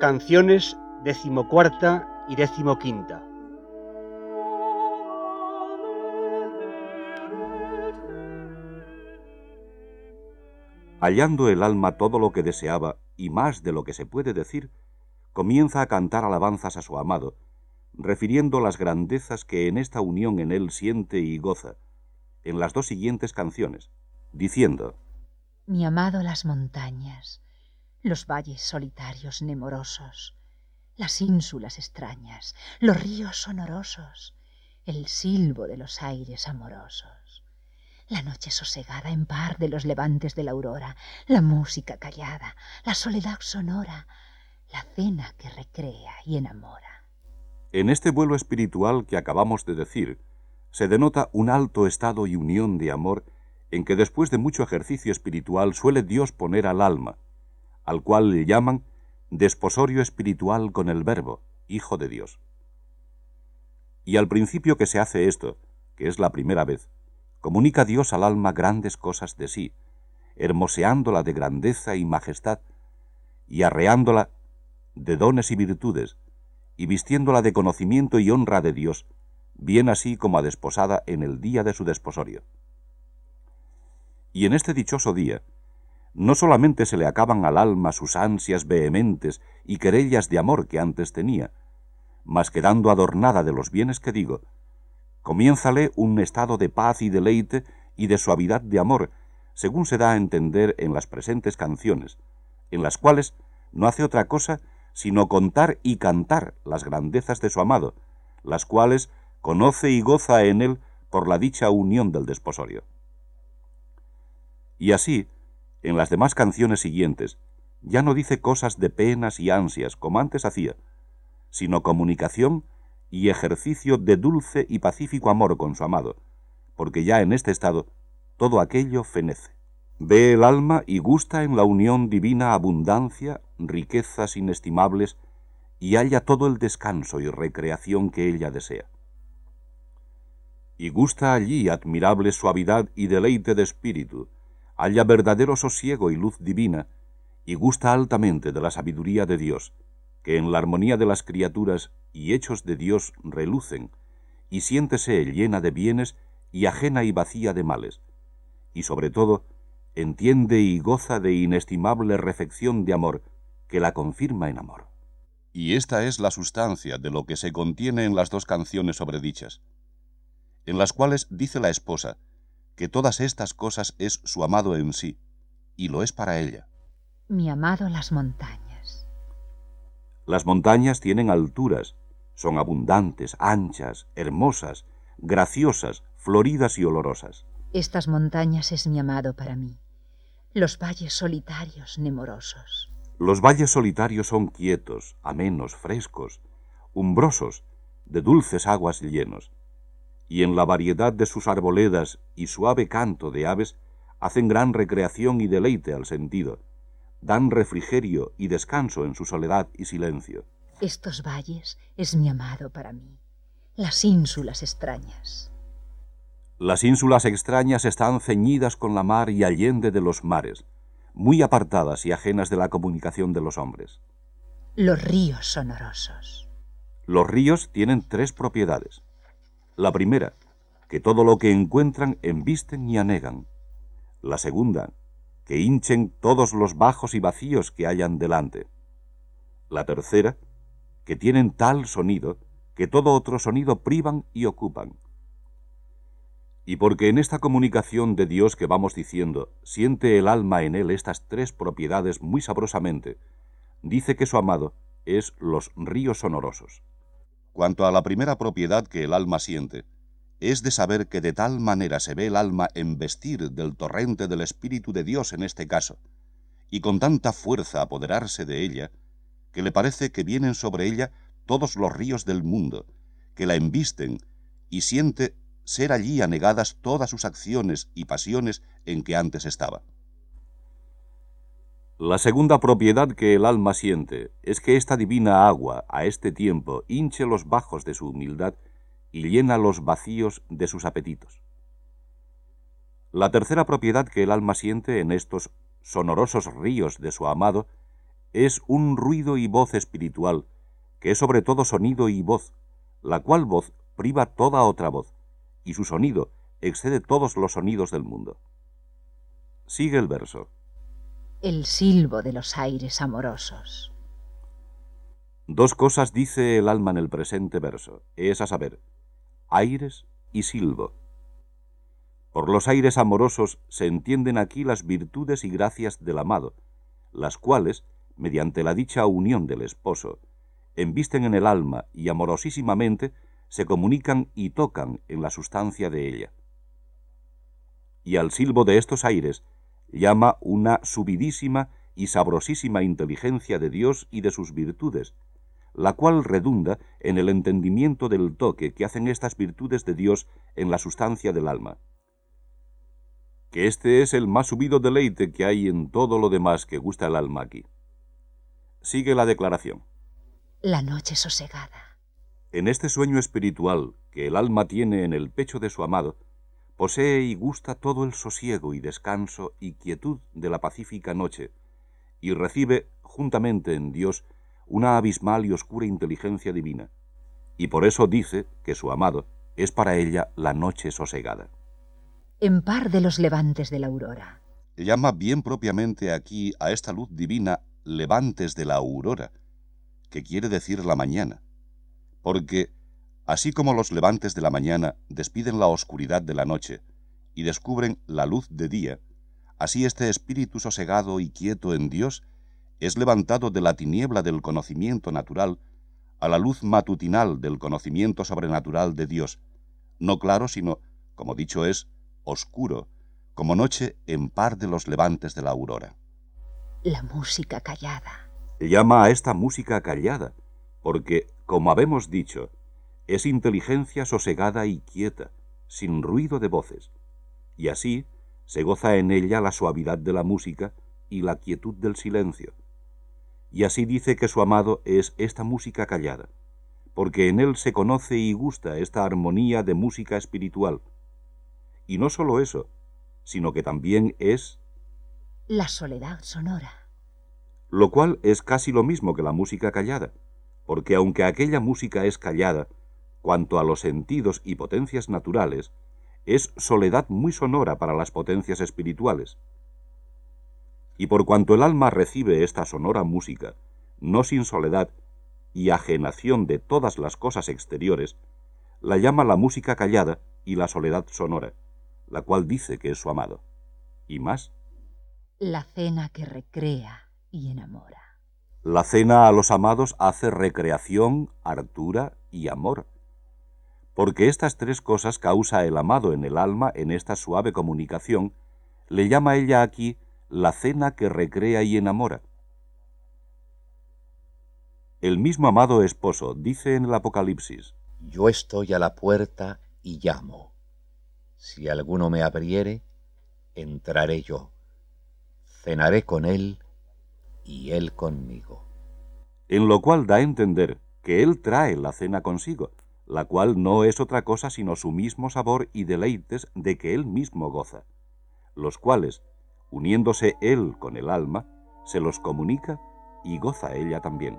Canciones decimocuarta y decimoquinta. Hallando el alma todo lo que deseaba y más de lo que se puede decir, comienza a cantar alabanzas a su amado, refiriendo las grandezas que en esta unión en él siente y goza, en las dos siguientes canciones, diciendo, Mi amado las montañas, los valles solitarios nemorosos, las ínsulas extrañas, los ríos sonorosos, el silbo de los aires amorosos, la noche sosegada en par de los levantes de la aurora, la música callada, la soledad sonora, la cena que recrea y enamora. En este vuelo espiritual que acabamos de decir, se denota un alto estado y unión de amor en que después de mucho ejercicio espiritual suele Dios poner al alma, al cual le llaman desposorio espiritual con el Verbo, Hijo de Dios. Y al principio que se hace esto, que es la primera vez, comunica Dios al alma grandes cosas de sí, hermoseándola de grandeza y majestad, y arreándola de dones y virtudes, y vistiéndola de conocimiento y honra de Dios, bien así como a desposada en el día de su desposorio. Y en este dichoso día, no solamente se le acaban al alma sus ansias vehementes y querellas de amor que antes tenía, mas quedando adornada de los bienes que digo, comiénzale un estado de paz y deleite y de suavidad de amor, según se da a entender en las presentes canciones, en las cuales no hace otra cosa sino contar y cantar las grandezas de su amado, las cuales conoce y goza en él por la dicha unión del desposorio. Y así, en las demás canciones siguientes, ya no dice cosas de penas y ansias como antes hacía, sino comunicación y ejercicio de dulce y pacífico amor con su amado, porque ya en este estado todo aquello fenece. Ve el alma y gusta en la unión divina abundancia, riquezas inestimables, y halla todo el descanso y recreación que ella desea. Y gusta allí admirable suavidad y deleite de espíritu, halla verdadero sosiego y luz divina, y gusta altamente de la sabiduría de Dios, que en la armonía de las criaturas y hechos de Dios relucen, y siéntese llena de bienes y ajena y vacía de males, y sobre todo, entiende y goza de inestimable refección de amor que la confirma en amor. Y esta es la sustancia de lo que se contiene en las dos canciones sobredichas, en las cuales dice la esposa que todas estas cosas es su amado en sí, y lo es para ella. Mi amado las montañas. Las montañas tienen alturas, son abundantes, anchas, hermosas, graciosas, floridas y olorosas. Estas montañas es mi amado para mí los valles solitarios nemorosos. Los valles solitarios son quietos, amenos, frescos, umbrosos, de dulces aguas llenos, y en la variedad de sus arboledas y suave canto de aves hacen gran recreación y deleite al sentido, dan refrigerio y descanso en su soledad y silencio. Estos valles es mi amado para mí, las ínsulas extrañas. Las ínsulas extrañas están ceñidas con la mar y allende de los mares, muy apartadas y ajenas de la comunicación de los hombres. Los ríos sonorosos. Los ríos tienen tres propiedades. La primera, que todo lo que encuentran embisten y anegan. La segunda, que hinchen todos los bajos y vacíos que hayan delante. La tercera, que tienen tal sonido que todo otro sonido privan y ocupan y porque en esta comunicación de Dios que vamos diciendo, siente el alma en él estas tres propiedades muy sabrosamente, dice que su amado es los ríos sonorosos. Cuanto a la primera propiedad que el alma siente, es de saber que de tal manera se ve el alma embestir del torrente del Espíritu de Dios en este caso, y con tanta fuerza apoderarse de ella, que le parece que vienen sobre ella todos los ríos del mundo, que la embisten, y siente ser allí anegadas todas sus acciones y pasiones en que antes estaba. La segunda propiedad que el alma siente es que esta divina agua a este tiempo hinche los bajos de su humildad y llena los vacíos de sus apetitos. La tercera propiedad que el alma siente en estos sonorosos ríos de su amado es un ruido y voz espiritual, que es sobre todo sonido y voz, la cual voz priva toda otra voz, y su sonido excede todos los sonidos del mundo. Sigue el verso. El silbo de los aires amorosos. Dos cosas dice el alma en el presente verso, es a saber, aires y silbo. Por los aires amorosos se entienden aquí las virtudes y gracias del amado, las cuales, mediante la dicha unión del esposo, embisten en el alma y amorosísimamente se comunican y tocan en la sustancia de ella. Y al silbo de estos aires llama una subidísima y sabrosísima inteligencia de Dios y de sus virtudes, la cual redunda en el entendimiento del toque que hacen estas virtudes de Dios en la sustancia del alma. Que este es el más subido deleite que hay en todo lo demás que gusta el alma aquí. Sigue la declaración. La noche sosegada. En este sueño espiritual que el alma tiene en el pecho de su amado, posee y gusta todo el sosiego y descanso y quietud de la pacífica noche, y recibe juntamente en Dios una abismal y oscura inteligencia divina, y por eso dice que su amado es para ella la noche sosegada. En par de los levantes de la aurora. Llama bien propiamente aquí a esta luz divina levantes de la aurora, que quiere decir la mañana, porque así como los levantes de la mañana despiden la oscuridad de la noche y descubren la luz de día, así este espíritu sosegado y quieto en Dios es levantado de la tiniebla del conocimiento natural a la luz matutinal del conocimiento sobrenatural de Dios, no claro, sino, como dicho es, oscuro, como noche en par de los levantes de la aurora. La música callada. Llama a esta música callada, porque, como habemos dicho, es inteligencia sosegada y quieta, sin ruido de voces, y así se goza en ella la suavidad de la música y la quietud del silencio y así dice que su amado es esta música callada, porque en él se conoce y gusta esta armonía de música espiritual. Y no solo eso, sino que también es... La soledad sonora. Lo cual es casi lo mismo que la música callada, porque aunque aquella música es callada, cuanto a los sentidos y potencias naturales, es soledad muy sonora para las potencias espirituales. Y por cuanto el alma recibe esta sonora música, no sin soledad y ajenación de todas las cosas exteriores, la llama la música callada y la soledad sonora, la cual dice que es su amado. ¿Y más? La cena que recrea y enamora. La cena a los amados hace recreación, hartura y amor. Porque estas tres cosas causa el amado en el alma en esta suave comunicación, le llama ella aquí la cena que recrea y enamora. El mismo amado esposo dice en el Apocalipsis, Yo estoy a la puerta y llamo. Si alguno me abriere, entraré yo. Cenaré con él y él conmigo. En lo cual da a entender que él trae la cena consigo, la cual no es otra cosa sino su mismo sabor y deleites de que él mismo goza, los cuales, uniéndose él con el alma, se los comunica y goza ella también.